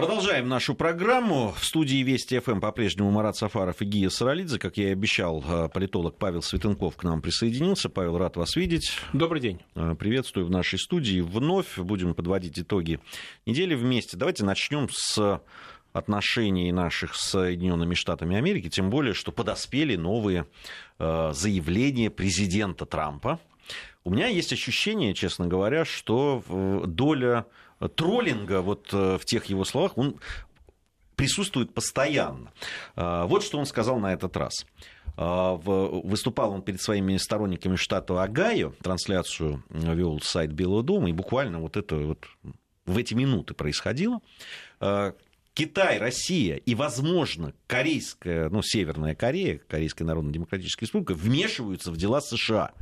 Продолжаем нашу программу. В студии Вести ФМ по-прежнему Марат Сафаров и Гия Саралидзе. Как я и обещал, э, политолог Павел Светенков к нам присоединился. Павел, рад вас видеть. Добрый день. Э, приветствую в нашей студии. Вновь будем подводить итоги недели вместе. Давайте начнем с отношений наших с Соединенными Штатами Америки, тем более, что подоспели новые э, заявления президента Трампа. У меня есть ощущение, честно говоря, что доля троллинга вот э, в тех его словах, он присутствует постоянно. А, вот что он сказал на этот раз. А, выступал он перед своими сторонниками штата Огайо, трансляцию вел сайт Белого дома, и буквально вот это вот в эти минуты происходило. Китай, Россия и, возможно, Корейская, ну, Северная Корея, Корейская Народно-Демократическая Республика вмешиваются в дела США.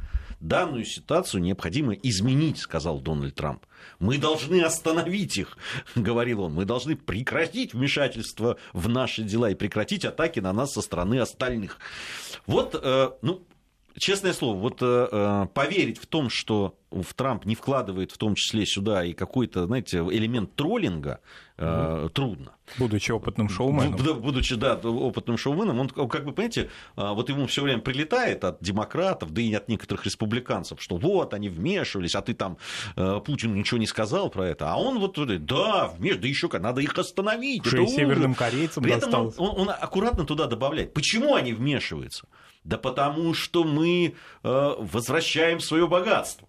Данную ситуацию необходимо изменить, сказал Дональд Трамп. Мы должны остановить их, говорил он. Мы должны прекратить вмешательство в наши дела и прекратить атаки на нас со стороны остальных. Вот, э, ну, честное слово, вот э, э, поверить в том, что в Трамп не вкладывает в том числе сюда и какой-то, знаете, элемент троллинга, э, трудно. Будучи опытным шоуменом. Будучи, да, опытным шоуменом, он, как бы, понимаете, э, вот ему все время прилетает от демократов, да и от некоторых республиканцев, что вот, они вмешивались, а ты там, э, Путин ничего не сказал про это, а он вот, да, вмеш, да еще как, надо их остановить. Уже и северным корейцам При этом он, он, он аккуратно туда добавляет. Почему они вмешиваются? Да потому что мы э, возвращаем свое богатство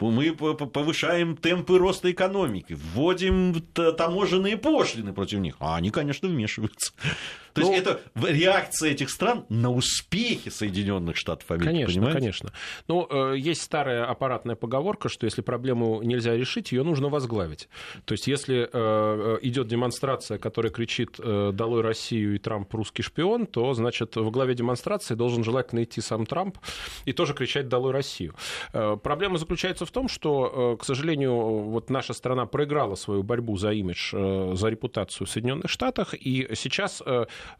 мы повышаем темпы роста экономики, вводим таможенные пошлины против них, а они, конечно, вмешиваются. То ну, есть это реакция этих стран на успехи Соединенных Штатов Америки. Конечно, понимаете? конечно. Ну, э, есть старая аппаратная поговорка, что если проблему нельзя решить, ее нужно возглавить. То есть, если э, идет демонстрация, которая кричит э, «Долой Россию» и «Трамп русский шпион», то, значит, в главе демонстрации должен желательно идти сам Трамп и тоже кричать «Долой Россию». Проблема заключается в том, что, к сожалению, вот наша страна проиграла свою борьбу за имидж, за репутацию в Соединенных Штатах, и сейчас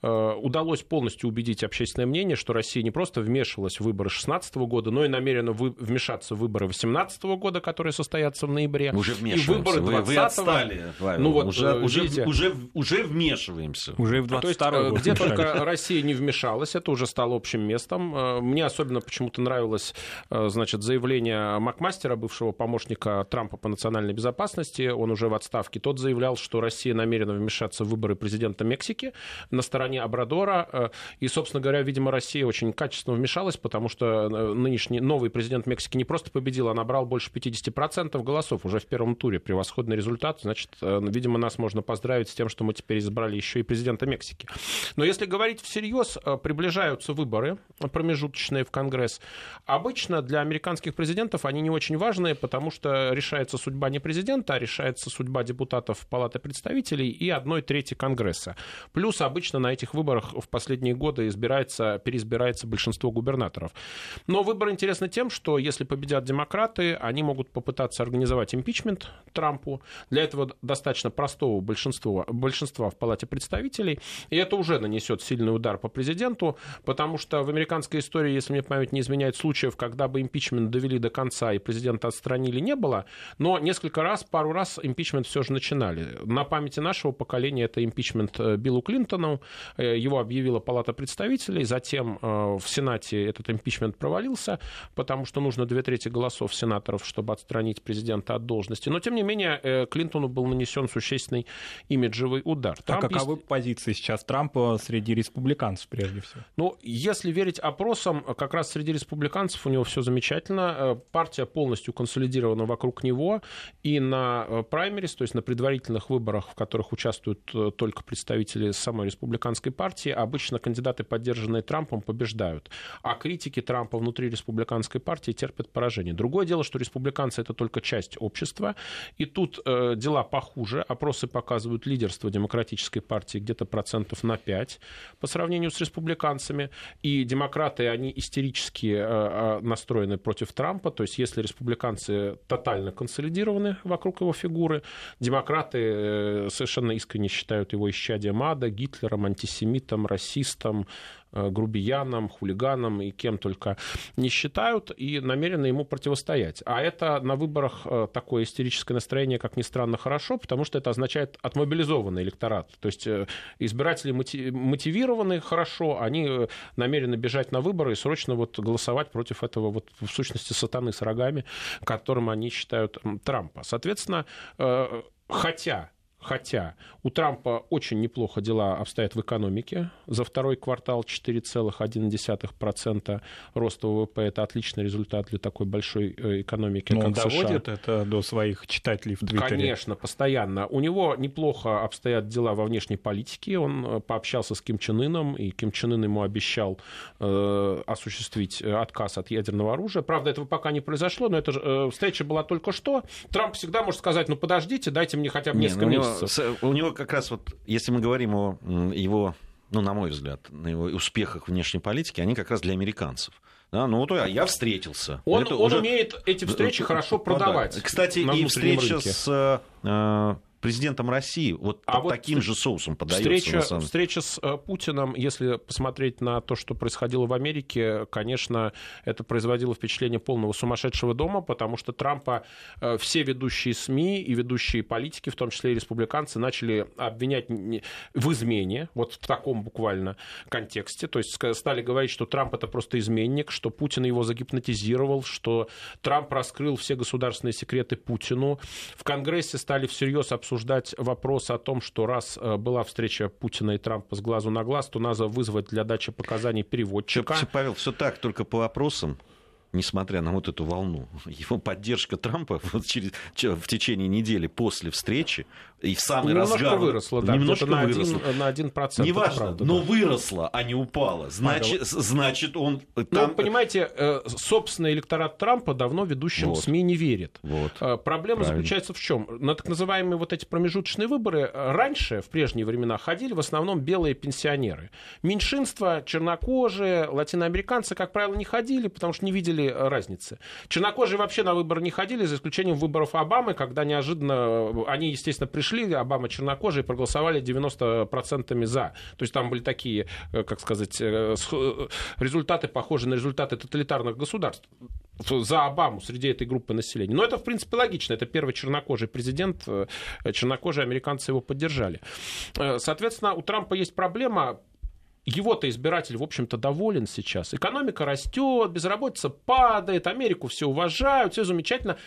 Э, удалось полностью убедить общественное мнение, что Россия не просто вмешивалась в выборы 2016 года, но и намерена вмешаться в выборы 2018 года, которые состоятся в ноябре. Уже вмешиваемся. И выборы 20 вы, вы отстали, Павел. Ну, вот, уже, уже, уже, уже вмешиваемся. Уже в 22 То есть, год Где только Россия не вмешалась, это уже стало общим местом. Э, мне особенно почему-то нравилось э, значит, заявление Макмастера, бывшего помощника Трампа по национальной безопасности. Он уже в отставке. Тот заявлял, что Россия намерена вмешаться в выборы президента Мексики на стороне Абрадора. Э, и, собственно говоря, видимо, Россия очень качественно вмешалась, потому что э, нынешний новый президент Мексики не просто победил, а набрал больше 50% голосов уже в первом туре. Превосходный результат. Значит, э, видимо, нас можно поздравить с тем, что мы теперь избрали еще и президента Мексики. Но если говорить всерьез, приближаются выборы промежуточные в Конгресс. Обычно для американских президентов они не очень важные, потому что решается судьба не президента, а решается судьба депутатов Палаты представителей и одной трети Конгресса. Плюс обычно на этих выборах в последние годы избирается, переизбирается большинство губернаторов. Но выбор интересны тем, что если победят демократы, они могут попытаться организовать импичмент Трампу. Для этого достаточно простого большинства, большинства в Палате представителей. И это уже нанесет сильный удар по президенту, потому что в американской истории, если мне память не изменяет, случаев, когда бы импичмент довели до конца и президента отстранили, не было. Но несколько раз, пару раз импичмент все же начинали. На памяти нашего поколения это импичмент э, Биллу Клинтону, Э, его объявила Палата представителей, затем э, в Сенате этот импичмент провалился, потому что нужно две трети голосов сенаторов, чтобы отстранить президента от должности. Но, тем не менее, Клинтону был нанесен существенный имиджевый удар. Трамп а каковы есть... позиции сейчас Трампа среди республиканцев, прежде всего? Ну, если верить опросам, как раз среди республиканцев у него все замечательно. Партия полностью консолидирована вокруг него, и на праймерис, то есть на предварительных выборах, в которых участвуют только представители самой республиканской республиканской партии обычно кандидаты, поддержанные Трампом, побеждают, а критики Трампа внутри республиканской партии терпят поражение. Другое дело, что республиканцы это только часть общества, и тут э, дела похуже. Опросы показывают лидерство демократической партии где-то процентов на 5 по сравнению с республиканцами, и демократы, они истерически э, э, настроены против Трампа, то есть если республиканцы тотально консолидированы вокруг его фигуры, демократы э, совершенно искренне считают его исчадием ада, Гитлером, антисемитом, расистом, грубияном, хулиганом и кем только не считают, и намерены ему противостоять. А это на выборах такое истерическое настроение, как ни странно, хорошо, потому что это означает отмобилизованный электорат. То есть избиратели мотивированы хорошо, они намерены бежать на выборы и срочно вот голосовать против этого вот в сущности сатаны с рогами, которым они считают Трампа. Соответственно, хотя Хотя у Трампа очень неплохо дела обстоят в экономике. За второй квартал 4,1% роста ВВП. Это отличный результат для такой большой э, экономики, Но как он США. доводит это до своих читателей в Твиттере? Конечно, постоянно. У него неплохо обстоят дела во внешней политике. Он э, пообщался с Ким Чен Ыном, и Ким Чен Ын ему обещал э, осуществить э, отказ от ядерного оружия. Правда, этого пока не произошло, но эта э, встреча была только что. Трамп всегда может сказать, ну подождите, дайте мне хотя бы несколько не, ну, месяцев у него как раз вот, если мы говорим о его, ну, на мой взгляд, на его успехах внешней политики, они как раз для американцев. Да, ну вот я встретился. Он, это он уже... умеет эти встречи хорошо продавать. Кстати, и встреча рынке. с э, президентом России вот а вот таким же соусом подается. Встреча, самом... встреча с э, Путиным, если посмотреть на то, что происходило в Америке, конечно, это производило впечатление полного сумасшедшего дома, потому что Трампа э, все ведущие СМИ и ведущие политики, в том числе и республиканцы, начали обвинять в измене, вот в таком буквально контексте. То есть стали говорить, что Трамп это просто изменник, что Путин его загипнотизировал, что Трамп раскрыл все государственные секреты Путину. В Конгрессе стали всерьез обсуждать обсуждать вопрос о том, что раз э, была встреча Путина и Трампа с глазу на глаз, то надо вызвать для дачи показаний переводчика. Павел, все так, только по вопросам несмотря на вот эту волну, его поддержка Трампа вот через, в течение недели после встречи и в самый немножко разгар... Выросла, да, немножко на выросла. Один, на один процент. Неважно, правда, но да. выросла, а не упала. Значит, Павел. значит он... Там... Ну, понимаете, э, собственный электорат Трампа давно ведущим вот. СМИ не верит. Вот. Э, проблема Правильно. заключается в чем? На так называемые вот эти промежуточные выборы раньше, в прежние времена, ходили в основном белые пенсионеры. Меньшинство, чернокожие, латиноамериканцы, как правило, не ходили, потому что не видели разницы. Чернокожие вообще на выборы не ходили, за исключением выборов Обамы, когда неожиданно они, естественно, пришли, Обама чернокожие, проголосовали 90% за. То есть там были такие, э, как сказать, э, э, результаты, похожие на результаты тоталитарных государств за Обаму среди этой группы населения. Но это, в принципе, логично. Это первый чернокожий президент. Чернокожие американцы его поддержали. Соответственно, у Трампа есть проблема его-то избиратель, в общем-то, доволен сейчас. Экономика растет, безработица падает, Америку все уважают, все замечательно.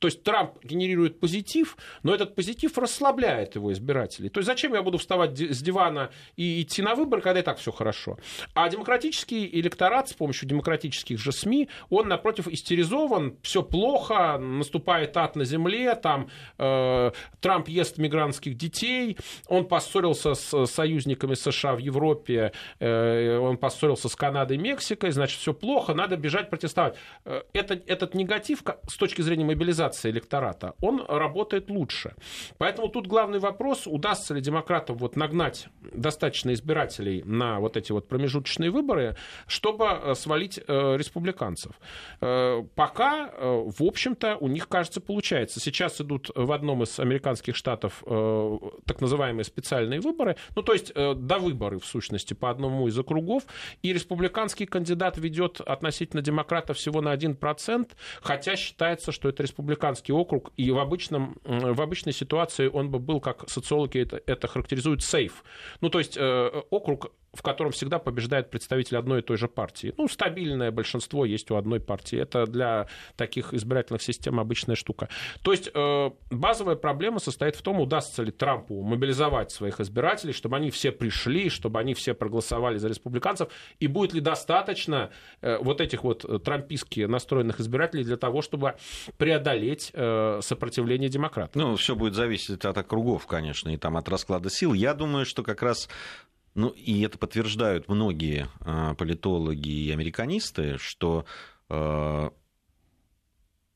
То есть Трамп генерирует позитив, но этот позитив расслабляет его избирателей. То есть зачем я буду вставать с дивана и идти на выборы, когда и так все хорошо? А демократический электорат с помощью демократических же СМИ, он, напротив, истеризован, все плохо, наступает ад на земле, там э, Трамп ест мигрантских детей, он поссорился с союзниками США в Европе, э, он поссорился с Канадой и Мексикой, значит, все плохо, надо бежать протестовать. Э, это, этот негатив с точки зрения мобилизации мобилизации электората, он работает лучше. Поэтому тут главный вопрос, удастся ли демократам вот нагнать достаточно избирателей на вот эти вот промежуточные выборы, чтобы э, свалить э, республиканцев. Э, пока, э, в общем-то, у них, кажется, получается. Сейчас идут в одном из американских штатов э, так называемые специальные выборы, ну, то есть э, до выборы, в сущности, по одному из округов, и республиканский кандидат ведет относительно демократов всего на 1%, хотя считается, что это республиканский республиканский округ, и в, обычном, в обычной ситуации он бы был, как социологи это, это характеризуют, сейф. Ну, то есть э, округ в котором всегда побеждает представитель одной и той же партии. Ну, стабильное большинство есть у одной партии. Это для таких избирательных систем обычная штука. То есть э, базовая проблема состоит в том, удастся ли Трампу мобилизовать своих избирателей, чтобы они все пришли, чтобы они все проголосовали за республиканцев, и будет ли достаточно э, вот этих вот трампистски настроенных избирателей для того, чтобы преодолеть э, сопротивление демократов. Ну, все будет зависеть от округов, конечно, и там от расклада сил. Я думаю, что как раз ну, и это подтверждают многие э, политологи и американисты, что э,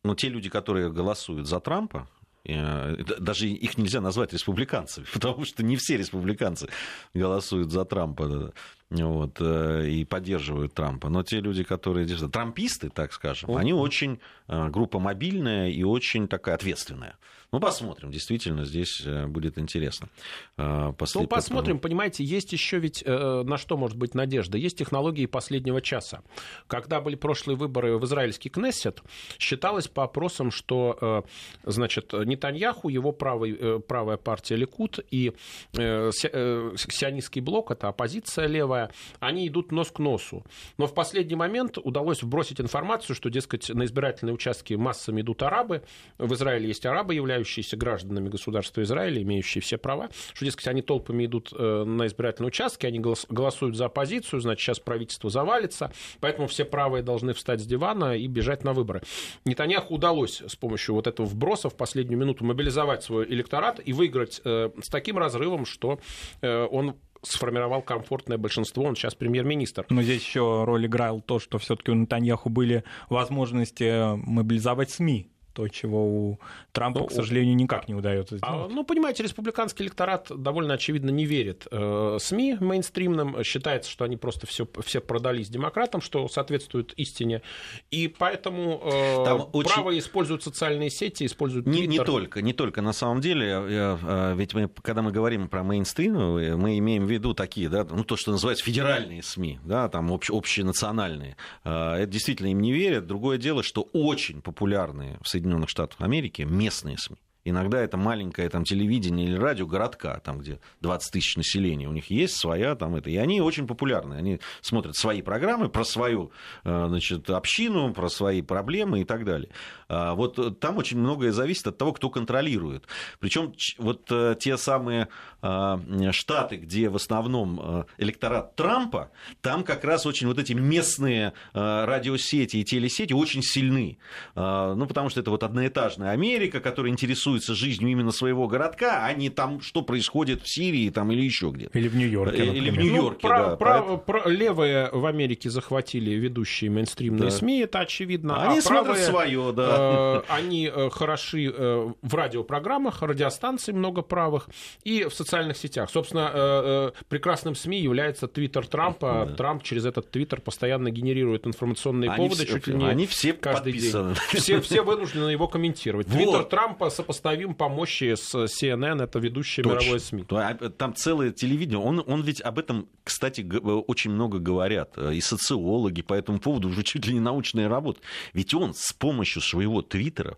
ну, те люди, которые голосуют за Трампа, э, даже их нельзя назвать республиканцами, потому что не все республиканцы голосуют за Трампа. вот, и поддерживают Трампа. Но те люди, которые трамписты, так скажем, они очень группа мобильная и очень такая ответственная. Ну, посмотрим, действительно, здесь э, будет интересно. Э, После... Ну, посмотрим, понимаете, есть еще ведь э, на что может быть надежда. Есть технологии последнего часа. Когда были прошлые выборы в израильский Кнессет, считалось по опросам, что, значит, Нетаньяху, его правый, правая партия Ликут и сионистский блок, это оппозиция левая, они идут нос к носу. Но в последний момент удалось вбросить информацию, что, дескать, на избирательные участки массами идут арабы. В Израиле есть арабы, являются являющиеся гражданами государства Израиля, имеющие все права, что, дескать, они толпами идут э, на избирательные участки, они голосуют за оппозицию, значит, сейчас правительство завалится, поэтому все правые должны встать с дивана и бежать на выборы. Нетаньяху удалось с помощью вот этого вброса в последнюю минуту мобилизовать свой электорат и выиграть э, с таким разрывом, что э, он сформировал комфортное большинство, он сейчас премьер-министр. Но здесь еще роль играл то, что все-таки у Натаньяху были возможности мобилизовать СМИ то, чего у Трампа, ну, к сожалению, никак не удается а, сделать. А, ну, понимаете, республиканский электорат довольно очевидно не верит э, СМИ мейнстримным, считается, что они просто все, все продались демократам, что соответствует истине, и поэтому э, Там право очень... используют социальные сети, используют не, не только, не только, на самом деле, я, э, ведь мы, когда мы говорим про мейнстрим, мы имеем в виду такие, да, ну, то, что называется федеральные СМИ, да, там общ, общенациональные. Э, это действительно им не верят. Другое дело, что очень популярные в Соединенных Соединенных Штатах Америки местные СМИ. Иногда это маленькое там, телевидение или радио городка, там, где 20 тысяч населения. У них есть своя там это. И они очень популярны. Они смотрят свои программы про свою э, значит, общину, про свои проблемы и так далее. А вот там очень многое зависит от того, кто контролирует. Причем вот э, те самые а, штаты, где в основном э, электорат Трампа, там как раз очень вот эти местные радиосети и телесети очень сильны. А, ну, потому что это вот одноэтажная Америка, которая интересует интересуется жизнью именно своего городка, а не там, что происходит в Сирии там, или еще где-то. Или в Нью-Йорке. Например. Или в Нью-Йорке, ну, да. Прав, прав, прав, левые в Америке захватили ведущие мейнстримные да. СМИ, это очевидно. Они а смотрят правые, свое, да. Э, они э, хороши э, в радиопрограммах, радиостанций много правых, и в социальных сетях. Собственно, э, э, прекрасным СМИ является Твиттер Трампа. Да. Трамп через этот Твиттер постоянно генерирует информационные они поводы все, чуть ли не они все каждый подписаны. день. Все, все вынуждены его комментировать. Твиттер вот. Трампа сопоставляет сопоставим по мощи с CNN, это ведущая Точно. мировое СМИ. А, там целое телевидение. Он, он ведь об этом, кстати, очень много говорят. Э, и социологи по этому поводу уже чуть ли не научная работа. Ведь он с помощью своего твиттера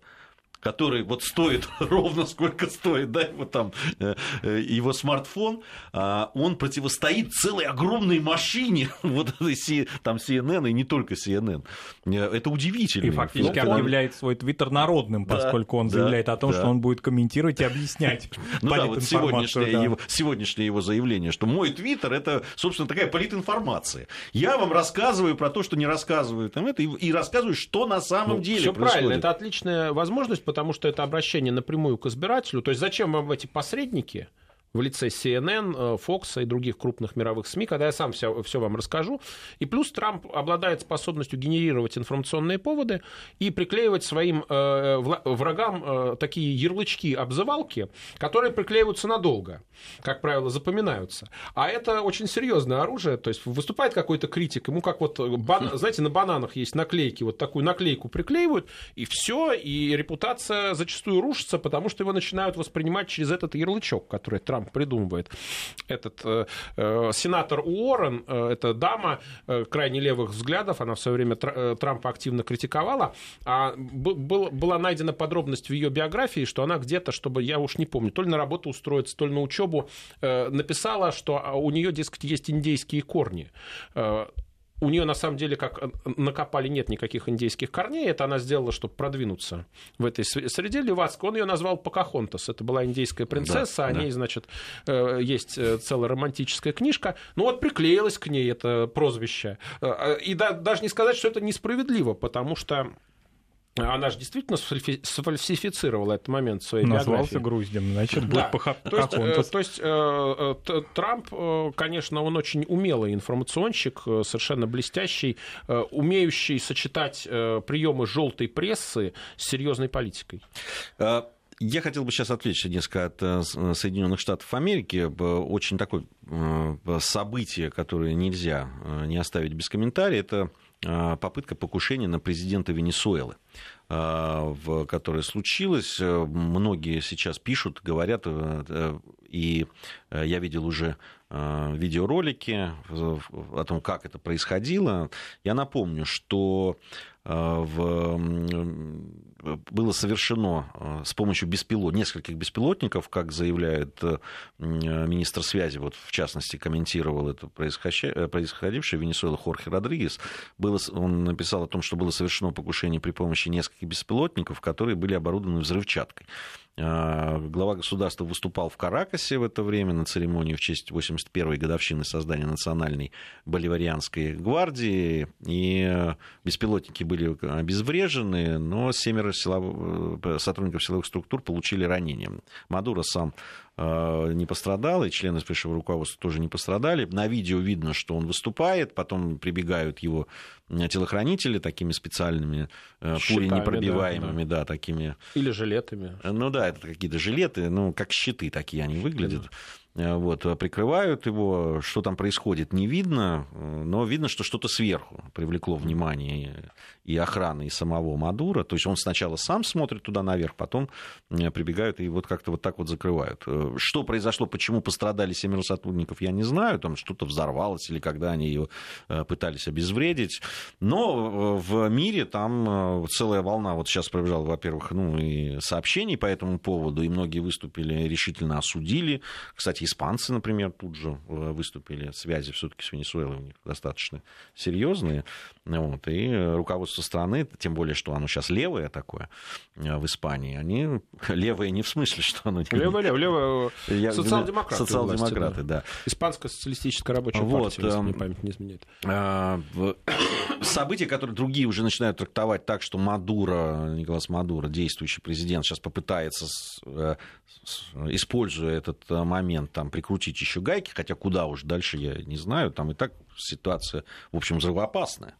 который вот стоит ровно сколько стоит, да, его там, э, э, его смартфон, а, он противостоит целой огромной машине, вот там CNN и не только CNN. Э, это удивительно. И фактически он... объявляет свой твиттер народным, поскольку он заявляет о том, что он будет комментировать и объяснять Ну да, вот сегодняшнее, Его, сегодняшнее его заявление, что мой твиттер это, собственно, такая политинформация. Я вам рассказываю про то, что не рассказывают там это, и, рассказываю, что на самом ну, деле Все правильно, это отличная возможность, потому что это обращение напрямую к избирателю. То есть зачем вам эти посредники? В лице CNN, э, Fox и других крупных мировых СМИ, когда я сам все, все вам расскажу. И плюс Трамп обладает способностью генерировать информационные поводы и приклеивать своим э, врагам э, такие ярлычки, обзывалки, которые приклеиваются надолго, как правило, запоминаются. А это очень серьезное оружие, то есть выступает какой-то критик, ему как вот, бан... знаете, на бананах есть наклейки, вот такую наклейку приклеивают, и все, и репутация зачастую рушится, потому что его начинают воспринимать через этот ярлычок, который Трамп придумывает. Этот э, э, сенатор Уоррен, э, это дама э, крайне левых взглядов, она в свое время э, Трампа активно критиковала, а был, была найдена подробность в ее биографии, что она где-то, чтобы я уж не помню, то ли на работу устроиться, то ли на учебу, э, написала, что у нее, дескать, есть индейские корни у нее на самом деле как э, накопали нет никаких индейских корней, это она сделала, чтобы продвинуться в этой среде левацкой. Он ее назвал Покахонтас, это была индейская принцесса, да, о ней, да. значит, э, есть э, целая романтическая книжка. Ну вот приклеилось к ней это прозвище. И даже не сказать, что это несправедливо, потому что она же действительно сфальсифицировала этот момент в своей Назвался биографии. груздем, значит, будет да. по То есть, э, то есть э, э, Трамп, конечно, он очень умелый информационщик, совершенно блестящий, умеющий сочетать приемы желтой прессы с серьезной политикой. Я хотел бы сейчас отвлечься несколько от Соединенных Штатов Америки. Очень такое событие, которое нельзя не оставить без комментария, это попытка покушения на президента Венесуэлы. А, в которое случилось. Э, многие сейчас пишут, говорят, э, и э, я видел уже видеоролики о том, как это происходило. Я напомню, что в, было совершено с помощью беспилот, нескольких беспилотников, как заявляет министр связи, вот в частности комментировал это происходившее в Венесуэле Хорхе Родригес, было, он написал о том, что было совершено покушение при помощи нескольких беспилотников, которые были оборудованы взрывчаткой. А, глава государства выступал в Каракасе в это время на церемонии в честь 81-й годовщины создания Национальной Боливарианской гвардии. И беспилотники были обезврежены, но семеро силов... Э, сотрудников силовых структур получили ранения. Мадуро сам Э, не пострадал, и члены высшего руководства тоже не пострадали. На видео видно, что он выступает, потом прибегают его э, телохранители такими специальными э, пули непробиваемыми, да, да. да, такими. Или жилетами. Ну да, это какие-то жилеты, ну как щиты такие они выглядят. Вот, прикрывают его, что там происходит, не видно, но видно, что что-то сверху привлекло внимание и охраны, и самого Мадура. То есть он сначала сам смотрит туда наверх, потом прибегают и вот как-то вот так вот закрывают. Что произошло, почему пострадали семеро сотрудников, я не знаю. Там что-то взорвалось или когда они ее э, пытались обезвредить. Но э, в мире там э, целая волна. Вот сейчас пробежала, во-первых, ну, и сообщений по этому поводу, и многие выступили, решительно осудили. Кстати, испанцы, например, тут же выступили. Связи все-таки с Венесуэлой у них достаточно серьезные. Вот. И руководство страны, тем более, что оно сейчас левое такое в Испании, они левое не в смысле, что оно... Левое, левое, левое я, социал-демократы. Социал-демократы, да. да. Испанская социалистическая рабочая вот, партия, если мне эм, память не изменяет. События, которые другие уже начинают трактовать так, что Мадуро, Николас Мадуро, действующий президент, сейчас попытается, э, используя этот э, момент, там, прикрутить еще гайки, хотя куда уж дальше я не знаю, там и так ситуация, в общем, взрывоопасная.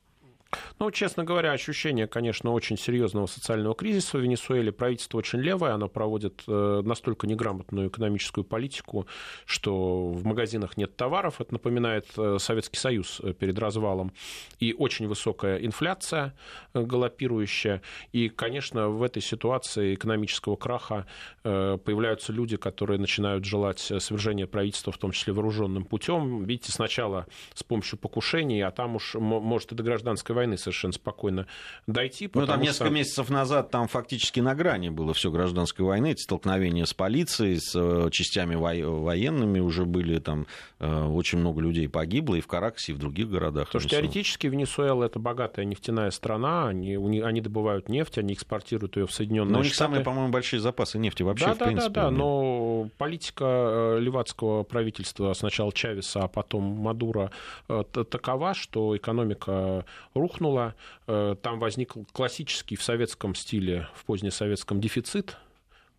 Ну, честно говоря, ощущение, конечно, очень серьезного социального кризиса в Венесуэле. Правительство очень левое, оно проводит э, настолько неграмотную экономическую политику, что в магазинах нет товаров. Это напоминает э, Советский Союз э, перед развалом. И очень высокая инфляция галопирующая. И, конечно, в этой ситуации экономического краха появляются люди, которые начинают желать свержения правительства, в том числе вооруженным путем. Видите, сначала с помощью покушений, а там уж может и до гражданской войны совершенно спокойно дойти. Ну, там несколько что... месяцев назад там фактически на грани было все гражданской войны, эти столкновения с полицией, с э, частями военными уже были, там э, очень много людей погибло и в Каракасе, и в других городах. Потому что теоретически Венесуэла это богатая нефтяная страна, они, они добывают нефть, они экспортируют ее в Соединенные Штаты. Но у них самые, по-моему, большие запасы нефти вообще, да, в да, принципе. Да, да, да, но политика э, левацкого правительства, сначала Чавеса, а потом Мадура, такова, что экономика рухнула. Э, там возник классический в советском стиле, в позднесоветском дефицит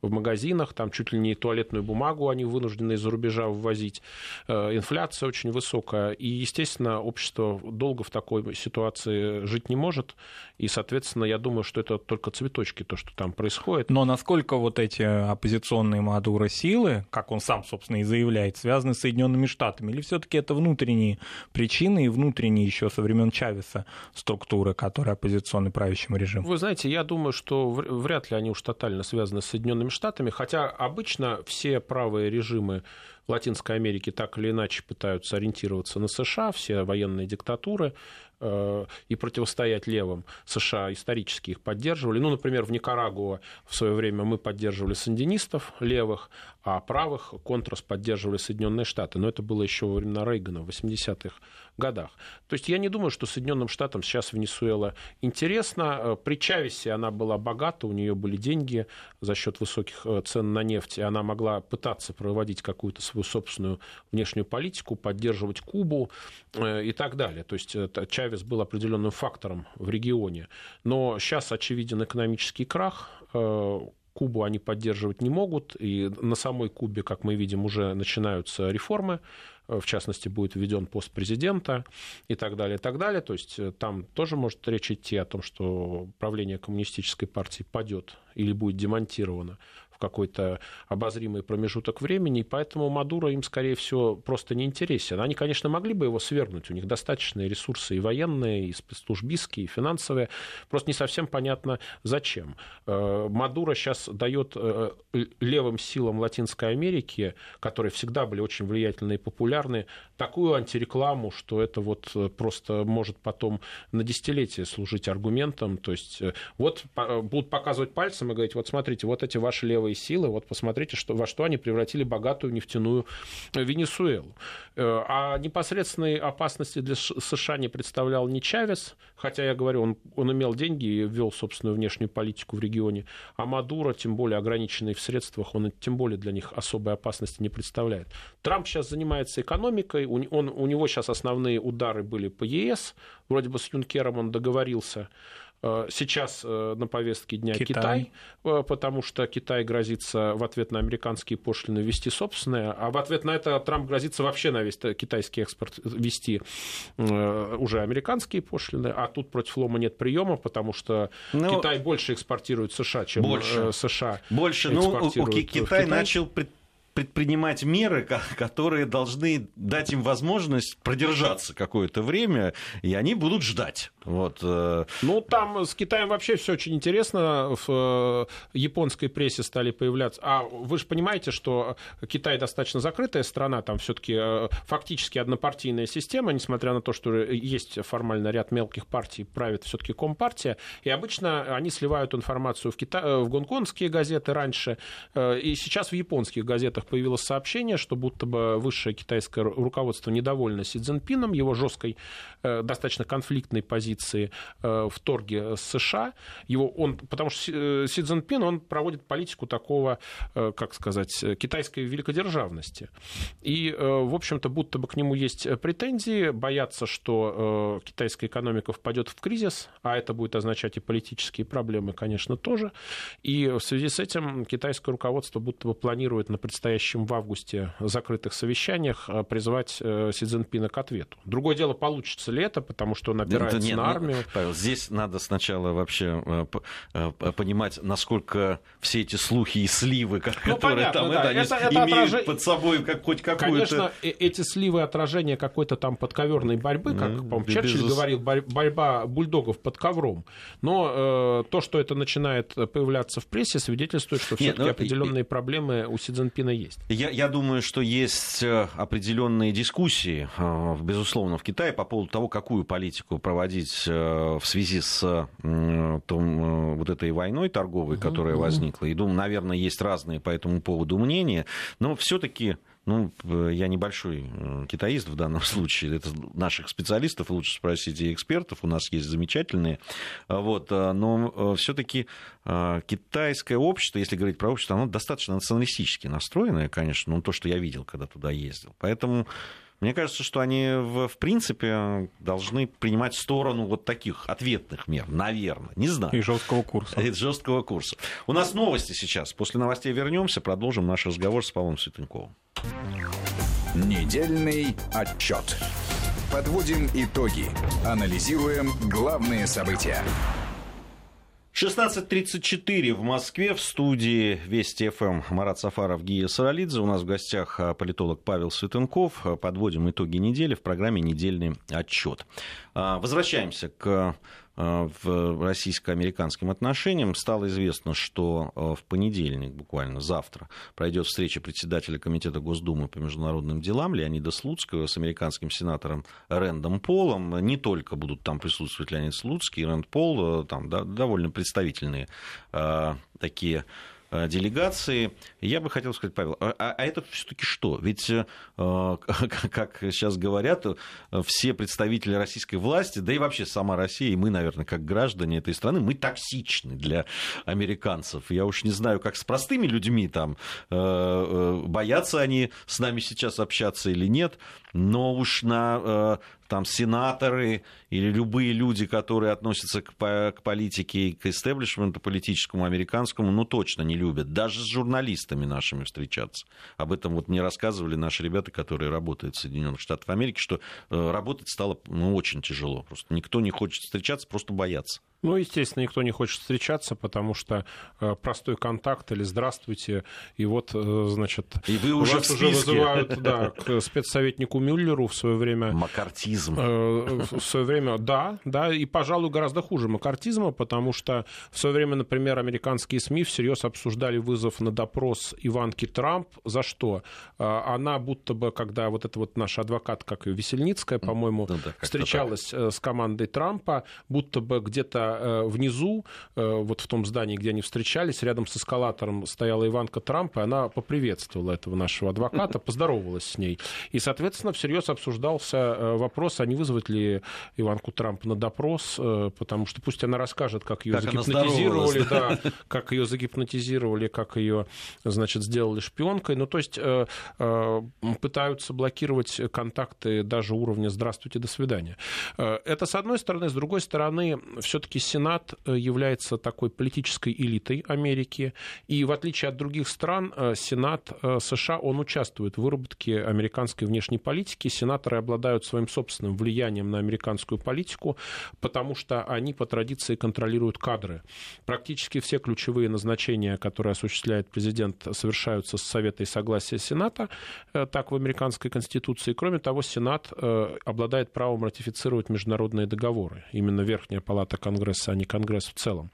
в магазинах, там чуть ли не туалетную бумагу они вынуждены из-за рубежа ввозить. Э, инфляция очень высокая. И, естественно, общество долго в такой ситуации жить не может. И, соответственно, я думаю, что это только цветочки, то, что там происходит. Но насколько вот эти оппозиционные Мадуро силы, как он сам, собственно, и заявляет, связаны с Соединенными Штатами? Или все-таки это внутренние причины и внутренние еще со времен Чавеса структуры, которые оппозиционны правящему режиму? Вы знаете, я думаю, что вряд ли они уж тотально связаны с Соединенными Соединенными Штатами, хотя обычно все правые режимы Латинской Америки так или иначе пытаются ориентироваться на США, все военные диктатуры, и противостоять левым. США исторически их поддерживали. Ну, например, в Никарагуа в свое время мы поддерживали сандинистов левых, а правых контрас поддерживали Соединенные Штаты. Но это было еще во времена Рейгана в 80-х годах. То есть я не думаю, что Соединенным Штатам сейчас Венесуэла интересна. Э, при Чавесе она была богата, у нее были деньги за счет высоких э, цен на нефть, и она могла пытаться проводить какую-то свою собственную внешнюю политику, поддерживать Кубу э, и так далее. То есть Чавес был определенным фактором в регионе. Но сейчас очевиден экономический крах, Кубу они поддерживать не могут, и на самой Кубе, как мы видим, уже начинаются реформы в частности, будет введен пост президента и так далее, и так далее. То есть э, там тоже может речь идти о том, что правление коммунистической партии падет или будет демонтировано в какой-то обозримый промежуток времени, и поэтому Мадуро им, скорее всего, просто не интересен. Они, конечно, могли бы его свергнуть, у них достаточные ресурсы и военные, и спецслужбистские, и финансовые, просто не совсем понятно, зачем. Э, Мадуро сейчас дает э, левым силам Латинской Америки, которые всегда были очень влиятельны и популярны, такую антирекламу, что это вот просто может потом на десятилетия служить аргументом. То есть вот будут показывать пальцем и говорить, вот смотрите, вот эти ваши левые силы, вот посмотрите, что, во что они превратили богатую нефтяную Венесуэлу. Э, а непосредственной опасности для США не представлял ни Чавес, хотя я говорю, он, он имел деньги и ввел собственную внешнюю политику в регионе, а Мадуро, тем более ограниченный в средствах, он тем более для них особой опасности не представляет. Трамп сейчас занимается экономикой, он, он, у него сейчас основные удары были по ЕС, вроде бы с Юнкером он договорился, Э, сейчас э, на повестке дня Китай. Китай, э, потому что Китай грозится в ответ на американские пошлины ввести собственное, а в ответ на это Трамп грозится вообще на весь китайский экспорт ввести уже американские пошлины, а тут против лома нет приема, потому что ну, Китай больше экспортирует США, чем больше. США. Больше. Ну, Китай, Китай начал предпринимать меры, которые должны дать им возможность продержаться какое-то время, и они будут ждать. Вот. Э. Ну, там с Китаем вообще все очень интересно. В э, японской прессе стали появляться. А вы же понимаете, что Китай достаточно закрытая страна, там все-таки э, фактически однопартийная система, несмотря на то, что есть формально ряд мелких партий, правит все-таки компартия. И обычно они сливают информацию в, Кита... в гонконгские газеты раньше, и сейчас в японских газетах появилось сообщение, что будто бы высшее китайское руководство недовольно Си Цзиньпином, его жесткой, э, достаточно конфликтной позиции э, в торге с США. Его, он, потому что э, Си Цзиньпин, он проводит политику такого, как сказать, китайской великодержавности. И, в общем-то, будто бы к нему есть претензии, боятся, что китайская экономика впадет в кризис, а это будет означать и политические проблемы, конечно, тоже. И в связи с этим китайское руководство будто бы планирует на предстоящий предстоящем в августе закрытых совещаниях э, призывать э, Си Цзиньпина к ответу. Другое дело, получится ли это, потому что он опирается нет, на ну, армию. Павел, здесь надо сначала вообще э, понимать, насколько все эти слухи и сливы, ну, которые ну, понятно, там да. это, это, это имеют отраж... под собой как, хоть какую-то... Конечно, эти сливы отражения какой-то там подковерной борьбы, как, ну, по-моему, Черчилль безус... говорил, борьба бульдогов под ковром. Но э, то, что это начинает появляться в прессе, свидетельствует, что все-таки ну, определенные и... проблемы у Си Цзиньпина есть. Я, я думаю, что есть э, определенные дискуссии, э, безусловно, в Китае по поводу того, какую политику проводить э, в связи с том, вот этой войной торговой, которая возникла. И думаю, наверное, есть разные по этому поводу мнения, но все-таки ну, я небольшой китаист в данном случае. Это наших специалистов лучше спросить и экспертов. У нас есть замечательные. Вот, э, но э, все-таки китайское общество, если говорить про общество, оно достаточно националистически настроенное, конечно, ну, то, что я видел, когда туда ездил. Поэтому мне кажется, что они, в, в принципе, должны принимать сторону вот таких ответных мер, наверное. Не знаю. И жесткого курса. И жесткого курса. У нас новости сейчас. После новостей вернемся, продолжим наш разговор с Павлом Светенковым. Недельный отчет. Подводим итоги. Анализируем главные события. 16.34 в Москве в студии Вести ФМ Марат Сафаров, Гия Саралидзе. У нас в гостях а, политолог Павел Светенков. Подводим итоги недели в программе «Недельный отчет». А, возвращаемся к Э, в российско-американским отношениям. Стало известно, что э, в понедельник, буквально завтра, пройдет встреча председателя Комитета Госдумы по международным делам Леонида Слуцкого с американским сенатором Рэндом Полом. Не только будут там присутствовать Леонид Слуцкий и Рэнд Пол, там да, довольно представительные э, такие делегации. Я бы хотел сказать, Павел, а, а это все-таки что? Ведь, э, как сейчас говорят, все представители российской власти, да и вообще сама Россия, и мы, наверное, как граждане этой страны, мы токсичны для американцев. Я уж не знаю, как с простыми людьми там, э, боятся они с нами сейчас общаться или нет, но уж на там сенаторы или любые люди, которые относятся к, к политике и к истеблишменту политическому американскому, ну точно не любят. Даже с журналистами нашими встречаться. Об этом вот мне рассказывали наши ребята, которые работают в Соединенных Штатах Америки, что э, работать стало ну, очень тяжело. Просто никто не хочет встречаться, просто боятся. Ну, естественно, никто не хочет встречаться, потому что э, простой контакт или здравствуйте, и вот, э, значит, и вы уже вас уже вызывают да, к спецсоветнику Мюллеру в свое время. Макартизм. Э, в свое время, да, да, и, пожалуй, гораздо хуже макартизма, потому что в свое время, например, американские СМИ всерьез обсуждали вызов на допрос Иванки Трамп. За что? Она будто бы, когда вот эта вот наша адвокат, как и Весельницкая, по-моему, ну, да, встречалась так. с командой Трампа, будто бы где-то Э, внизу, э, вот в том здании, где они встречались, рядом с эскалатором стояла Иванка Трамп, и она поприветствовала этого нашего адвоката, поздоровалась с ней. И, соответственно, всерьез обсуждался э, вопрос, а не вызвать ли Иванку Трамп на допрос, потому что пусть она расскажет, как ее как загипнотизировали, да, как ее загипнотизировали, как ее, значит, сделали шпионкой. Ну, то есть пытаются блокировать контакты даже уровня «здравствуйте, до свидания». Это с одной стороны. С другой стороны, все-таки все-таки Сенат э, является такой политической элитой Америки, и в отличие от других стран, э, Сенат э, США, он участвует в выработке американской внешней политики. Сенаторы обладают своим собственным влиянием на американскую политику, потому что они по традиции контролируют кадры. Практически все ключевые назначения, которые осуществляет президент, совершаются с совета и согласия Сената, так в американской конституции. Кроме того, Сенат обладает правом ратифицировать международные договоры. Именно Верхняя палата Конгресса Конгресса, а не Конгресс в целом.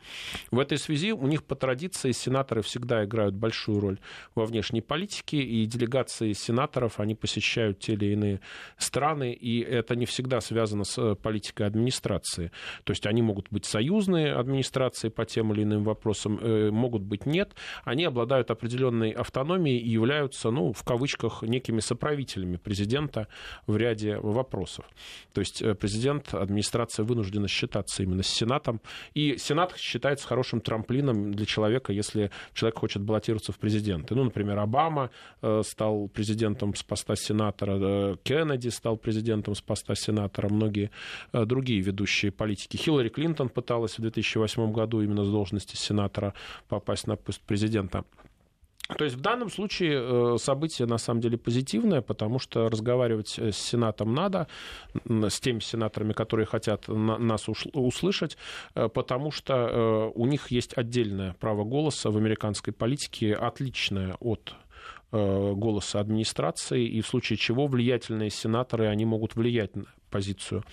В этой связи у них по традиции сенаторы всегда играют большую роль во внешней политике, и делегации сенаторов, они посещают те или иные страны, и это не всегда связано с э, политикой администрации. То есть они могут быть союзные администрации по тем или иным вопросам, э, могут быть нет. Они обладают определенной автономией и являются, ну, в кавычках, некими соправителями президента в ряде вопросов. То есть э, президент, администрация вынуждена считаться именно с Сенатом, Сенатом. И Сенат считается хорошим трамплином для человека, если человек хочет баллотироваться в президенты. Ну, например, Обама э, стал президентом с поста сенатора, э, Кеннеди стал президентом с поста сенатора, многие э, другие ведущие политики. Хиллари Клинтон пыталась в 2008 году именно с должности сенатора попасть на пост президента. То есть в данном случае э, событие на самом деле позитивное, потому что разговаривать э, с Сенатом надо, с теми сенаторами, которые хотят нас услышать, э, потому что у них есть отдельное право голоса в американской политике, отличное от голоса администрации, и в случае чего влиятельные сенаторы, они могут влиять на позицию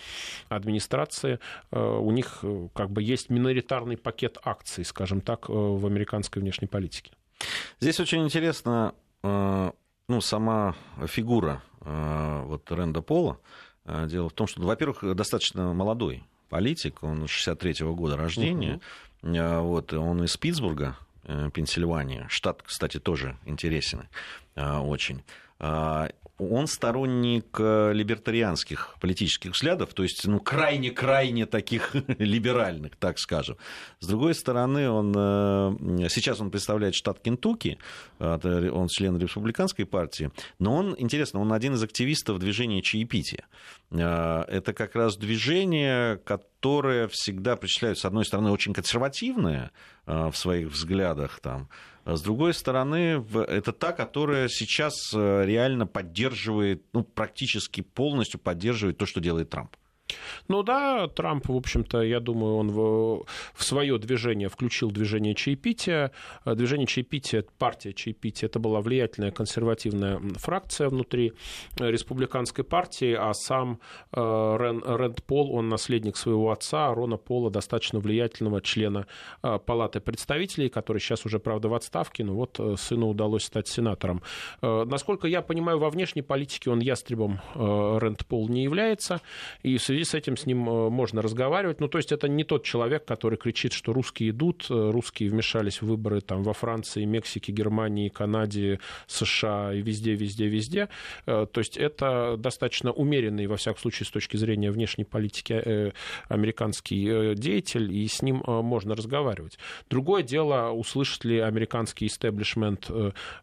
администрации. У них как бы есть миноритарный пакет акций, скажем так, в американской внешней политике. Здесь очень интересно э, ну, сама фигура э, вот Ренда Пола. Э, дело в том, что, во-первых, достаточно молодой политик, он 63-го года рождения, угу. вот, он из Питтсбурга, Пенсильвания. Штат, кстати, тоже интересный очень он сторонник э, либертарианских политических взглядов, то есть ну, крайне-крайне таких либеральных, так скажем. С другой стороны, он, э, сейчас он представляет штат Кентукки, он член республиканской партии, но он, интересно, он один из активистов движения чаепития. Э, это как раз движение, которое всегда причисляют, с одной стороны, очень консервативное в своих взглядах, там, с другой стороны, это та, которая сейчас э, реально поддерживает, ну, практически полностью поддерживает то, что делает Трамп. Ну да, Трамп, в общем-то, я думаю, он в, в свое движение включил движение чаепития. Э, движение чаепития, партия чаепития, это была влиятельная консервативная фракция внутри э, республиканской партии, а сам э, Рен, Рэнд Пол, он наследник своего отца, Рона Пола, достаточно влиятельного члена Палаты представителей, который сейчас уже, правда, в отставке, но вот сыну удалось стать сенатором. Насколько я понимаю, во внешней политике он ястребом Рэнд Пол не является, и в связи связи с этим с ним э, можно разговаривать. Ну, то есть это не тот человек, который кричит, что русские идут, э, русские вмешались в выборы там, во Франции, Мексике, Германии, Канаде, США и везде, везде, везде. Э, то есть это достаточно умеренный, во всяком случае, с точки зрения внешней политики американский деятель, и с ним можно разговаривать. Другое дело, услышит ли американский истеблишмент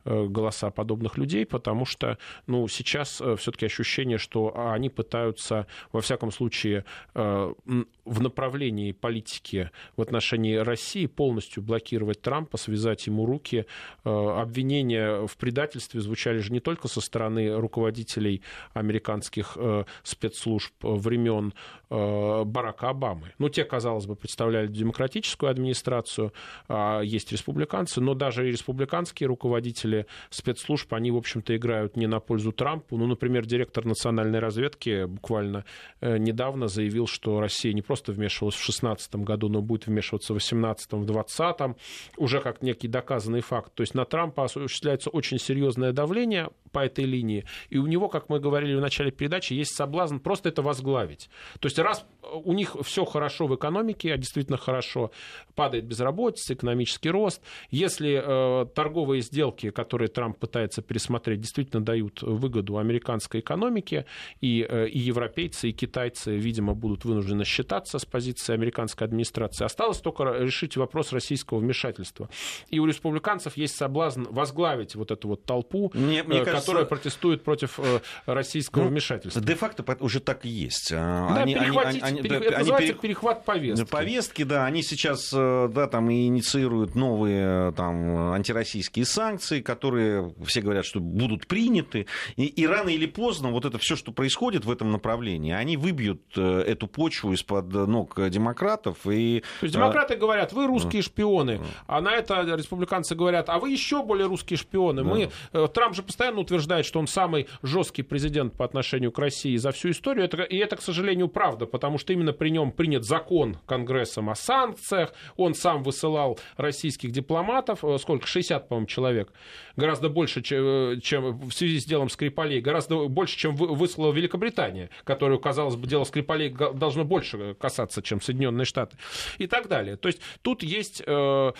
голоса подобных людей, потому что ну, сейчас все-таки ощущение, что они пытаются, во всяком случае, случае в направлении политики в отношении России полностью блокировать Трампа, связать ему руки. Обвинения в предательстве звучали же не только со стороны руководителей американских спецслужб времен Барака Обамы. Ну, те, казалось бы, представляли демократическую администрацию, а есть республиканцы, но даже и республиканские руководители спецслужб, они, в общем-то, играют не на пользу Трампу. Ну, например, директор национальной разведки буквально э, недавно заявил, что Россия не просто вмешивалась в 2016 году, но будет вмешиваться в 2018, в 2020, уже как некий доказанный факт. То есть на Трампа осуществляется очень серьезное давление по этой линии, и у него, как мы говорили в начале передачи, есть соблазн просто это возглавить. То есть раз у них все хорошо в экономике, а действительно хорошо, падает безработица, экономический рост, если э, торговые сделки, которые Трамп пытается пересмотреть, действительно дают выгоду американской экономике, и, э, и европейцы, и китайцы, видимо, будут вынуждены считаться с позиции американской администрации. Осталось только решить вопрос российского вмешательства. И у республиканцев есть соблазн возглавить вот эту вот толпу, мне, мне э, кажется, которая протестует против э, российского ну, вмешательства. Де-факто уже так и есть. Да, они, перехватить, они, перех... это они называется пере... перехват повестки. Повестки, да, они сейчас да, там, инициируют новые там, антироссийские санкции, которые все говорят, что будут приняты. И, и рано или поздно вот это все, что происходит в этом направлении, они выбьют эту почву из-под ног демократов. И... То есть демократы говорят, вы русские шпионы, а на это республиканцы говорят, а вы еще более русские шпионы. Да. Мы... Э, Трамп же постоянно утверждает, что он самый жесткий президент по отношению к России за всю историю. Это, и это, к сожалению, правда, потому что именно при нем принят закон Конгрессом о санкциях. Он сам высылал российских дипломатов, э, сколько, 60, по-моему, человек, гораздо больше, чем, э, чем в связи с делом Скрипалей, гораздо больше, чем выслала Великобритания, которую, казалось бы, дело Скрипалей должно больше касаться, чем Соединенные Штаты, и так далее. То есть тут есть э,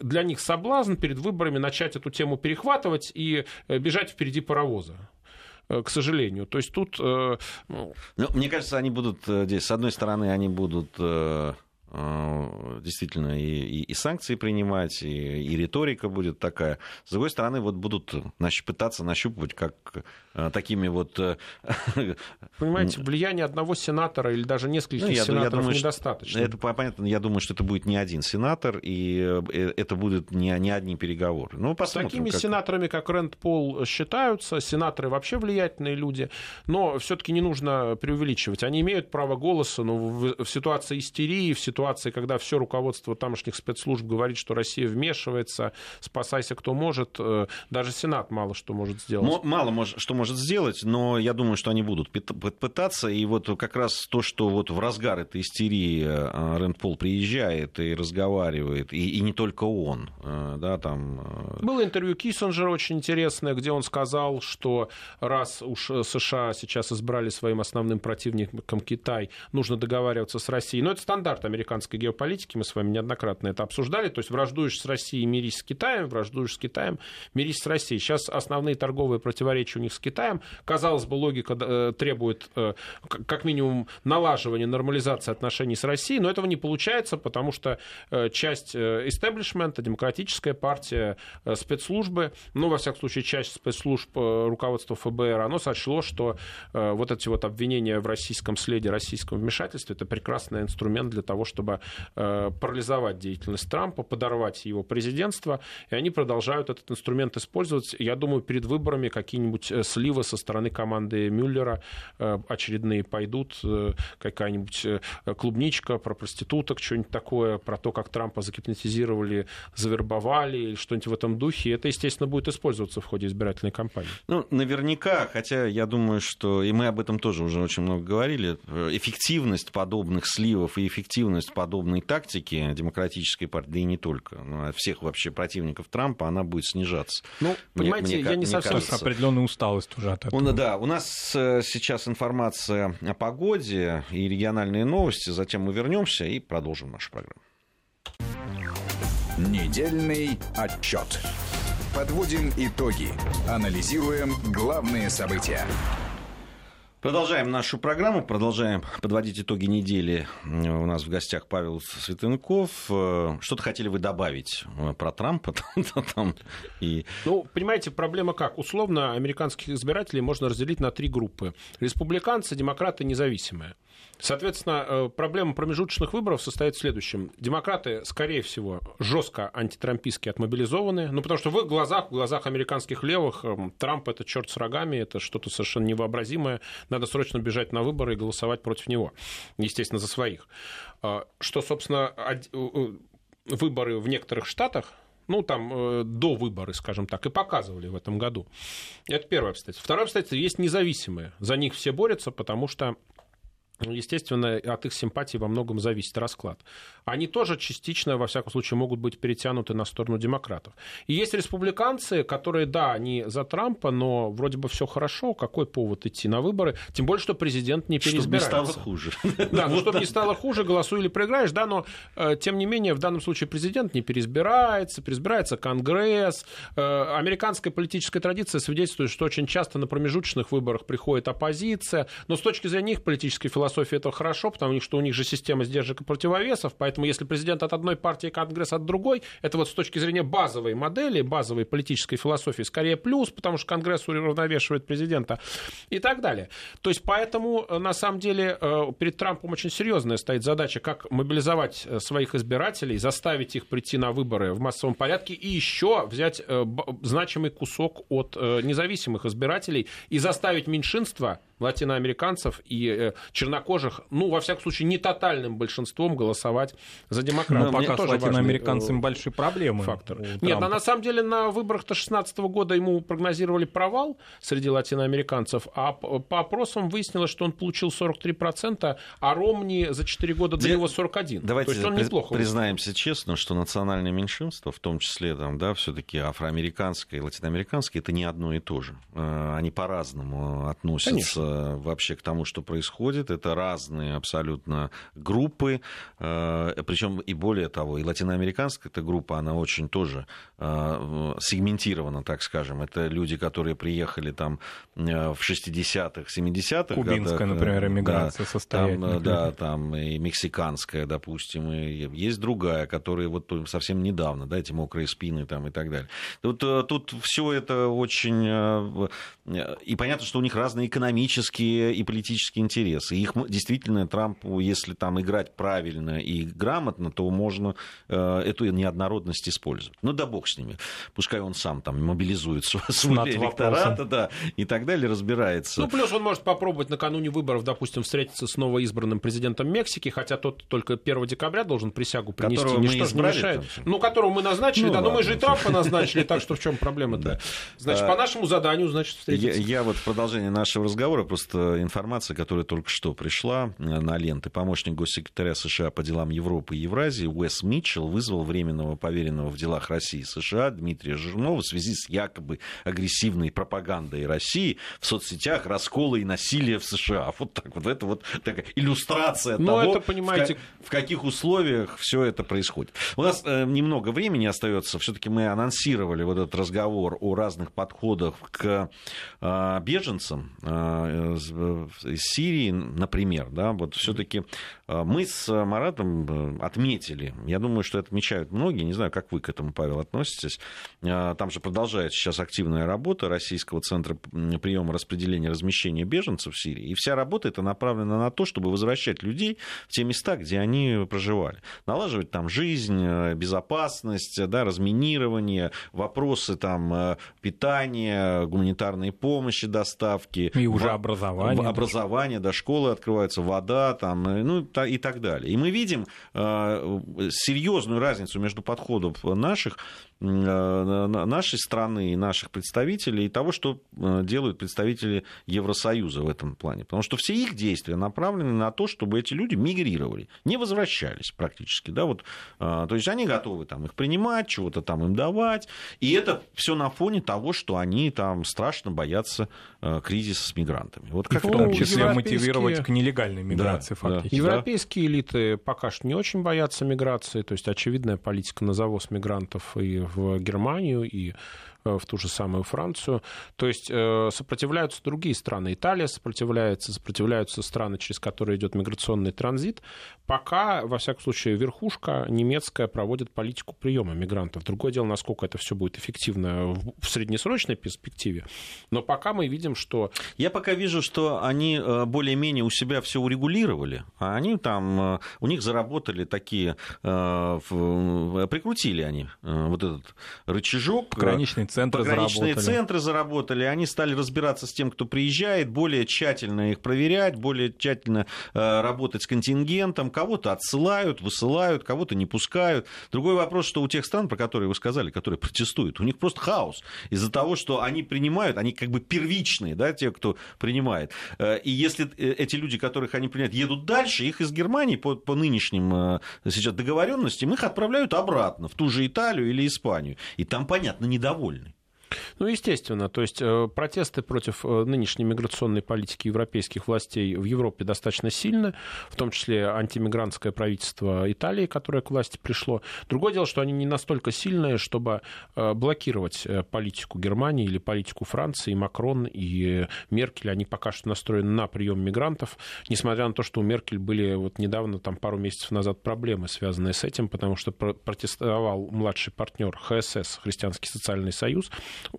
для них соблазн перед выборами начать эту тему перехватывать и бежать впереди паровоза к сожалению. То есть тут... Ну... Ну, мне кажется, они будут здесь, с одной стороны, они будут Э, действительно и, и, и санкции принимать, и, и риторика будет такая. С другой стороны, вот будут нащ, пытаться нащупывать как э, такими вот... Э, Понимаете, влияние одного сенатора или даже нескольких ну, я, сенаторов я думаю, недостаточно. Это понятно, я думаю, что это будет не один сенатор, и это будут не, не одни переговоры. Ну, С такими как... сенаторами, как Рэнд Пол, считаются. Сенаторы вообще влиятельные люди, но все-таки не нужно преувеличивать. Они имеют право голоса, но в, в ситуации истерии, в ситуации когда все руководство тамошних спецслужб говорит, что Россия вмешивается, спасайся кто может, э, даже Сенат мало что может сделать. Мало что может сделать, но я думаю, что они будут пытаться. И вот как раз то, что вот в разгар этой истерии э, Рэнд Пол приезжает и разговаривает, и, и не только он, э, да, там... Было интервью Киссинджера очень интересное, где он сказал, что раз уж США сейчас избрали своим основным противником Китай, нужно договариваться с Россией. Но это стандарт американской геополитики, мы с вами неоднократно это обсуждали, то есть враждуешь с Россией, мирись с Китаем, враждуешь с Китаем, мирись с Россией. Сейчас основные торговые противоречия у них с Китаем. Казалось бы, логика э, требует э, как минимум налаживания, нормализации отношений с Россией, но этого не получается, потому что э, часть истеблишмента, демократическая партия, спецслужбы, ну, во всяком случае, часть спецслужб руководства ФБР, оно сочло, что вот эти вот обвинения в российском следе, российском вмешательстве, это прекрасный инструмент для того, чтобы парализовать деятельность Трампа, подорвать его президентство, и они продолжают этот инструмент использовать. Я думаю, перед выборами какие-нибудь э, сливы со стороны команды Мюллера э, очередные пойдут, какая-нибудь клубничка про проституток, что-нибудь такое, про то, как Трампа загипнотизировали, завербовали, или что-нибудь в этом духе. Это, естественно, будет использоваться в ходе избирательной кампании. Ну, наверняка, хотя я думаю, что, и мы об этом тоже уже очень много говорили, эффективность подобных сливов и эффективность подобной тактики демократической партии, да и не только, всех вообще противников Трампа, она будет снижаться. Ну, понимаете, мне, я не совсем... Кажется... Определенная усталость уже от этого. Он, да, у нас э, сейчас информация о погоде и региональные новости, затем мы вернемся и продолжим нашу программу. Недельный отчет. Подводим итоги. Анализируем главные события. Продолжаем нашу программу, продолжаем подводить итоги недели. У нас в гостях Павел Светенков. Что-то хотели вы добавить э, про Трампа? Там, и... Ну, понимаете, проблема как? Условно, американских избирателей можно разделить на три группы. Республиканцы, демократы, независимые. Соответственно, э, проблема промежуточных выборов состоит в следующем. Демократы, скорее всего, жестко антитрампийски отмобилизованы, ну, потому что в их глазах, в глазах американских левых, эм, Трамп это черт с рогами, это что-то совершенно невообразимое, надо срочно бежать на выборы и голосовать против него, естественно, за своих. А, что, собственно, э, э, выборы в некоторых штатах, ну, там, до выборы, скажем так, и показывали в этом году. Это первое обстоятельство. Второе обстоятельство, есть независимые. За них все борются, потому что естественно, от их симпатии во многом зависит расклад. Они тоже частично, во всяком случае, могут быть перетянуты на сторону демократов. И есть республиканцы, которые, да, они за Трампа, но вроде бы все хорошо, какой повод идти на выборы, тем более, что президент не переизбирается. Чтобы не стало хуже. Да, ну, чтобы не стало хуже, голосуй или проиграешь, да, но, э, тем не менее, в данном случае президент не переизбирается, переизбирается Конгресс. Э, американская политическая традиция свидетельствует, что очень часто на промежуточных выборах приходит оппозиция, но с точки зрения их политической философии философии это хорошо, потому что у них же система сдержек и противовесов, поэтому если президент от одной партии, Конгресс от другой, это вот с точки зрения базовой модели, базовой политической философии скорее плюс, потому что Конгресс уравновешивает президента и так далее. То есть поэтому э, на самом деле э, перед Трампом очень серьезная стоит задача, как мобилизовать э, своих избирателей, заставить их прийти на выборы в массовом порядке и еще взять значимый кусок от независимых избирателей и заставить меньшинство латиноамериканцев и э, чернокожих, ну, во всяком случае, не тотальным большинством голосовать за демократов. Но пока с латиноамериканцами важный, большие проблемы. Фактор. Нет, а на самом деле на выборах-то 2016 года ему прогнозировали провал среди латиноамериканцев, а по опросам выяснилось, что он получил 43%, а Ромни за 4 года до него 41%. Давайте То есть он неплохо признаемся выступил. честно, что национальное меньшинство, в том числе там, да, все-таки афроамериканское и латиноамериканское, это не одно и то же. Э, они по-разному относятся Конечно вообще к тому, что происходит. Это разные абсолютно группы, э, причем и более того, и латиноамериканская эта группа, она очень тоже э, сегментирована, так скажем. Это люди, которые приехали там э, в 60-х, 70-х Кубинская, годах. например, эмиграция да, состоит. да, там и мексиканская, допустим, и есть другая, которая вот совсем недавно, да, эти мокрые спины там и так далее. Тут, тут все это очень... И понятно, что у них разные экономические экономические и политические интересы. Их действительно Трампу, если там играть правильно и грамотно, то можно э, эту неоднородность использовать. Ну да бог с ними. Пускай он сам там мобилизует свой электорат да, и так далее, разбирается. Ну плюс он может попробовать накануне выборов, допустим, встретиться с новоизбранным президентом Мексики, хотя тот только 1 декабря должен присягу принести. Которого Ничто мы не мешает. Там. Ну, которого мы назначили, ну, да, ладно. но мы же и Трампа назначили, так что в чем проблема-то? Значит, по нашему заданию, значит, встретиться. Я вот в продолжение нашего разговора просто информация, которая только что пришла э, на ленты. Помощник госсекретаря США по делам Европы и Евразии Уэс Митчелл вызвал временного поверенного в делах России и США Дмитрия Жирнова в связи с якобы агрессивной пропагандой России в соцсетях, раскола и насилия в США. Вот так вот. Это вот такая иллюстрация Но того, это, понимаете... в, в каких условиях все это происходит. У нас э, немного времени остается. Все-таки мы анонсировали вот этот разговор о разных подходах к э, беженцам. Э, из Сирии, например, да, вот все-таки э, мы с Маратом э, отметили, я думаю, что это отмечают многие, не знаю, как вы к этому, Павел, относитесь, э, там же продолжается сейчас активная работа Российского центра приема, распределения, размещения беженцев в Сирии, и вся работа это направлена на то, чтобы возвращать людей в те места, где они проживали, налаживать там жизнь, безопасность, да, разминирование, вопросы там питания, гуманитарной помощи, доставки. И уже образование. Образование, да, школы открываются, вода, там, э, ну и так далее. И мы видим э, серьезную разницу между подходов наших Э, нашей страны и наших представителей и того, что э, делают представители Евросоюза в этом плане. Потому что все их действия направлены на то, чтобы эти люди мигрировали, не возвращались практически. Да, вот, то есть они готовы там, их принимать, чего-то там им давать. И это все на фоне того, что они там страшно боятся кризиса с мигрантами. Вот как и в том числе европейские... мотивировать к нелегальной миграции да, фактически. Да. Европейские элиты пока что не очень боятся миграции. То есть очевидная политика на завоз мигрантов и в Германию и в ту же самую Францию. То есть сопротивляются другие страны. Италия сопротивляется, сопротивляются страны, через которые идет миграционный транзит. Пока, во всяком случае, верхушка немецкая проводит политику приема мигрантов. Другое дело, насколько это все будет эффективно в среднесрочной перспективе. Но пока мы видим, что... Я пока вижу, что они более-менее у себя все урегулировали, а они там, у них заработали такие, прикрутили они вот этот рычажок. Пограничные центры Пограничные заработали. центры заработали, они стали разбираться с тем, кто приезжает, более тщательно их проверять, более тщательно работать с контингентом, кого-то отсылают, высылают, кого-то не пускают. Другой вопрос, что у тех стран, про которые вы сказали, которые протестуют, у них просто хаос из-за того, что они принимают, они как бы первичные, да, те, кто принимает. И если эти люди, которых они принимают, едут дальше, их из Германии по, по нынешним сейчас договоренностям, их отправляют обратно в ту же Италию или Испанию. И там, понятно, недовольны. Ну, естественно. То есть э, протесты против э, нынешней миграционной политики европейских властей в Европе достаточно сильны, в том числе антимигрантское правительство Италии, которое к власти пришло. Другое дело, что они не настолько сильные, чтобы э, блокировать политику Германии или политику Франции. Макрон и Меркель, они пока что настроены на прием мигрантов, несмотря на то, что у Меркель были вот недавно, там пару месяцев назад, проблемы, связанные с этим, потому что протестовал младший партнер ХСС, Христианский социальный союз,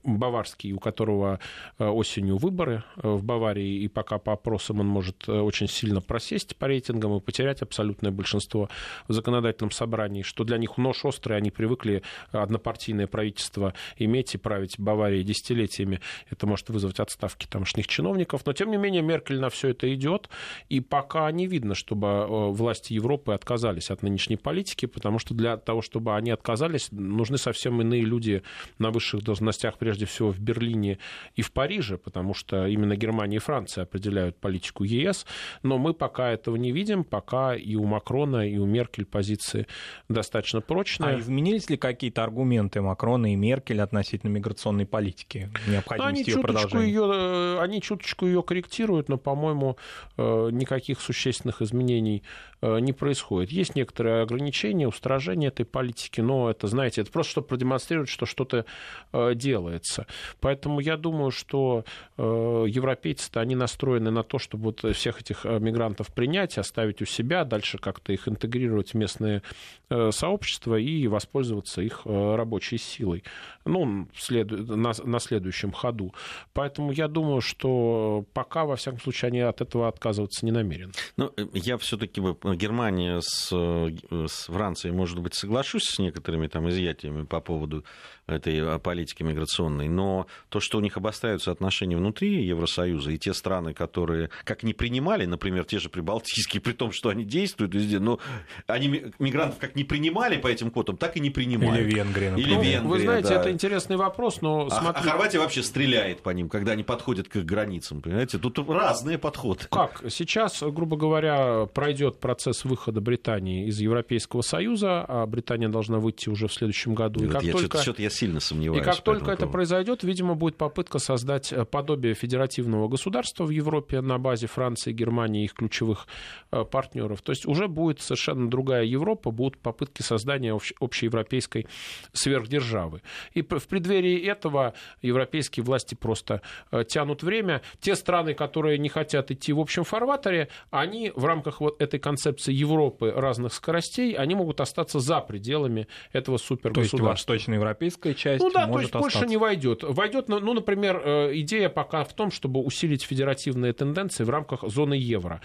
Баварский, у которого э, осенью выборы э, в Баварии, и пока по опросам он может э, очень сильно просесть по рейтингам и потерять абсолютное большинство в законодательном собрании, что для них нож острый, они привыкли однопартийное правительство иметь и править Баварией десятилетиями. Это может вызвать отставки тамошних чиновников, но тем не менее Меркель на все это идет, и пока не видно, чтобы власти Европы отказались от нынешней политики, потому что для того, чтобы они отказались, нужны совсем иные люди на высших должностях, прежде всего в Берлине и в Париже, потому что именно Германия и Франция определяют политику ЕС, но мы пока этого не видим, пока и у Макрона, и у Меркель позиции достаточно прочные. А изменились ли какие-то аргументы Макрона и Меркель относительно миграционной политики, необходимости ее продолжения? Ее, э, они чуточку ее корректируют, но, по-моему, э, никаких существенных изменений э, не происходит. Есть некоторые ограничения, устражения этой политики, но это, знаете, это просто чтобы продемонстрировать, что что-то делает делается. Поэтому я думаю, что э, европейцы-то они настроены на то, чтобы вот всех этих э, мигрантов принять, оставить у себя, дальше как-то их интегрировать в местные э, сообщества и воспользоваться их рабочей силой. Ну, на, следующем ходу. Поэтому я думаю, что пока, во всяком случае, они от этого отказываться не намерены. Ну, я все-таки Германия с, с Францией, может быть, соглашусь с некоторыми там изъятиями по поводу этой политики миграционной, но то, что у них обостряются отношения внутри Евросоюза, и те страны, которые как не принимали, например, те же прибалтийские, при том, что они действуют везде, но они мигрантов как не принимали по этим квотам, так и не принимают. Или Венгрия, например. Или Венгрия, Вы знаете, да. это интересный вопрос, но... А, а Хорватия вообще стреляет по ним, когда они подходят к их границам, понимаете? Тут разные подходы. Как? Сейчас, грубо говоря, пройдет процесс выхода Британии из Европейского Союза, а Британия должна выйти уже в следующем году. И как я только... что-то я сильно сомневаюсь. И как только это произойдет, видимо, будет попытка создать э, подобие федеративного государства в Европе на базе Франции, Германии и их ключевых э, партнеров. То есть уже будет совершенно другая Европа, будут попытки создания общеевропейской сверхдержавы. И в преддверии этого европейские власти просто э, тянут время. Те страны, которые не хотят идти в общем фарватере, они в рамках вот этой концепции Европы разных скоростей, они могут остаться за пределами этого супергосударства. То есть восточноевропейская часть ну, да, может то есть Польша не войдет. Войдет, ну, ну, например, э, идея пока в том, чтобы усилить федеративные тенденции в рамках зоны евро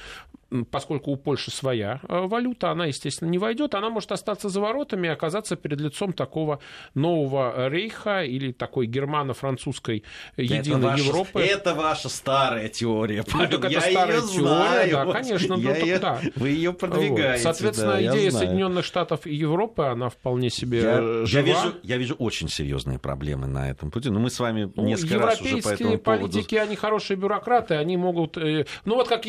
поскольку у Польши своя э, валюта, она, естественно, не войдет, она может остаться за воротами и оказаться перед лицом такого нового рейха или такой германо-французской единой это ваша, Европы. Это ваша старая теория. Ну, так это я старая ее теория, знаю. да, конечно. Я ну, ее, да. Вы ее продвигаете. Вот. Соответственно, да, идея Соединенных Штатов и Европы, она вполне себе я, жива. Я вижу, я вижу очень серьезные проблемы на этом пути. Но мы с вами ну, несколько раз уже по этому политики, поводу... они хорошие бюрократы, они могут... Э, ну, вот как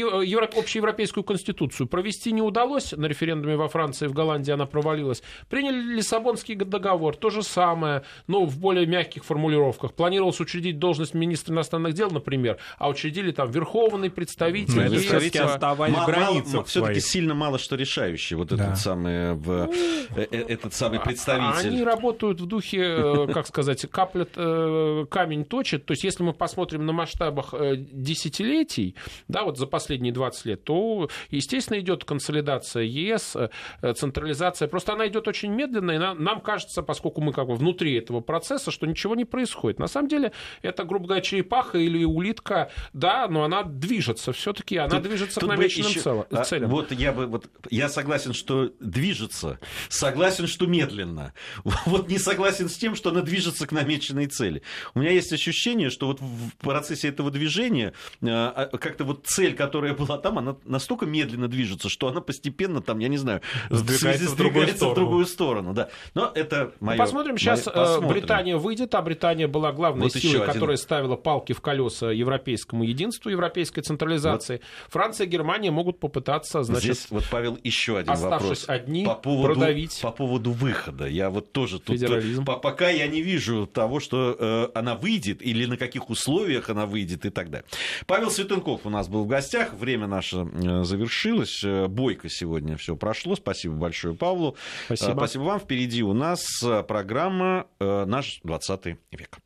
общая европейская Европейскую Конституцию провести не удалось, на референдуме во Франции и в Голландии она провалилась. Приняли Лиссабонский договор, то же самое, но в более мягких формулировках. Планировалось учредить должность министра иностранных дел, например, а учредили там верховный представитель. Ну, все-таки оставались в границах все-таки сильно мало что решающий вот Да. этот самый в- э, э, этот самый А представитель. Они работают в духе, э, как сказать, каплет э, камень точит. То есть, если мы посмотрим на масштабах э, десятилетий, да, вот за последние 20 лет, то, естественно, идет консолидация ЕС, э, централизация. Просто она идет очень медленно, и на- нам кажется, поскольку мы как бы внутри этого процесса, что ничего не происходит. На самом деле, это, грубо говоря, черепаха или улитка, да, но она движется все-таки, она Тут- движется тут к намеченным цел- а, целям. Вот я бы вот я согласен, что движется, согласен, что медленно. Вот не согласен с тем, что она движется к намеченной цели. У меня есть ощущение, что вот в процессе этого движения э, а, как-то вот цель, которая была там, она настолько медленно движется, что она постепенно там, я не знаю, Сдвигается в другую сдвигается в сторону. другую сторону. Да. Но это Ну, мое. Посмотрим, сейчас мое- посмотрим. Британия выйдет, а Британия была главной Вот силой, один. которая ставила палки в колеса европейскому единству, европейской централизации. Франция и Германия могут попытаться, значит, Здесь вот, Павел, еще один оставшись вопрос. одни, по поводу, продавить. По поводу выхода. Я вот тоже тут... Федерализм. по- пока я не вижу того, что э, она выйдет, или на каких условиях она выйдет и так далее. Павел Светенков у нас был в гостях. Время наше э, завершилось. Э, Бойко сегодня все прошло. Спасибо большое Павлу. Спасибо. Э, Спасибо вам. Впереди у нас э, программа э, «Наш 20 век».